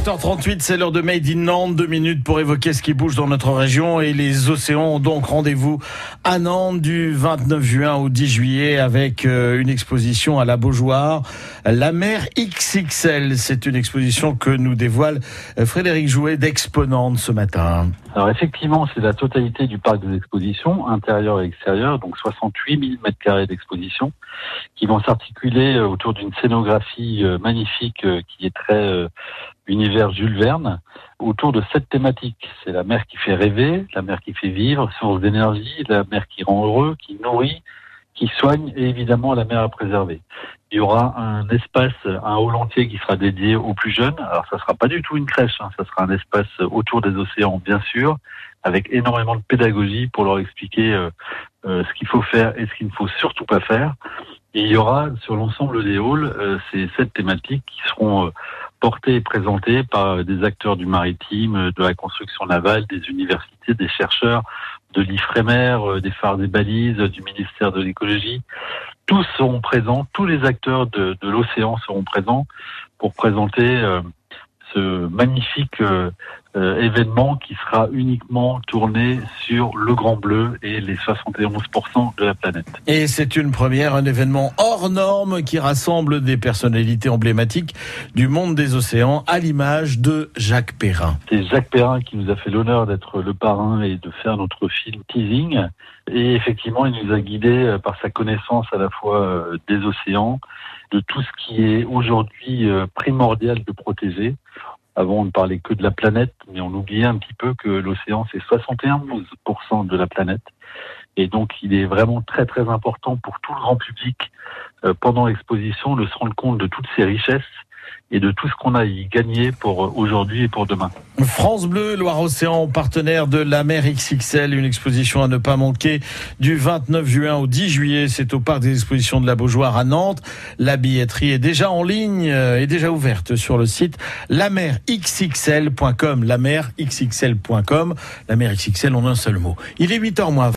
7h38, c'est l'heure de Made in Nantes. Deux minutes pour évoquer ce qui bouge dans notre région et les océans ont donc rendez-vous à Nantes du 29 juin au 10 juillet avec euh, une exposition à la Beaujoire, la mer XXL. C'est une exposition que nous dévoile euh, Frédéric Jouet d'Exponente ce matin. Alors effectivement, c'est la totalité du parc des expositions, intérieur et extérieur, donc 68 000 mètres carrés d'exposition, qui vont s'articuler euh, autour d'une scénographie magnifique qui est très univers Jules Verne autour de sept thématiques. C'est la mer qui fait rêver, la mer qui fait vivre, source d'énergie, la mer qui rend heureux, qui nourrit, qui soigne et évidemment la mer à préserver. Il y aura un espace, un hall entier qui sera dédié aux plus jeunes. Alors ça sera pas du tout une crèche, hein. ça sera un espace autour des océans bien sûr, avec énormément de pédagogie pour leur expliquer euh, euh, ce qu'il faut faire et ce qu'il ne faut surtout pas faire. Et il y aura sur l'ensemble des halls euh, ces sept thématiques qui seront porté et présenté par des acteurs du maritime, de la construction navale, des universités, des chercheurs, de l'IFREMER, euh, des phares des balises, du ministère de l'écologie. Tous seront présents, tous les acteurs de, l'océan seront présents pour présenter euh, ce magnifique euh, euh, événement qui sera uniquement tourné sur le Grand Bleu et les 71% de la planète. Et c'est une première, un événement hors norme qui rassemble des personnalités emblématiques du monde des océans à l'image de Jacques Perrin. C'est Jacques Perrin qui nous a fait l'honneur d'être le parrain et de faire notre film Teasing. Et effectivement, il nous a guidés euh, par sa connaissance à la fois des océans, de tout ce qui est aujourd'hui primordial de protéger. Avant, on ne parlait que de la planète, mais on oubliait un petit peu que l'océan, c'est 71% de la planète. Et donc, il est vraiment très, très important pour tout le grand public, euh, pendant l'exposition, de se rendre compte de toutes ces richesses et de tout ce qu'on a y gagné pour aujourd'hui et pour demain. France Bleu, Loire-Océan, partenaire de la mer XXL, une exposition à ne pas manquer du 29 juin au 10 juillet. C'est au parc des expositions de la Beaujoire à Nantes. La billetterie est déjà en ligne, est déjà ouverte sur le site lamerxxl.com. Lamerxxl.com. La mer XXL en un seul mot. Il est 8h moins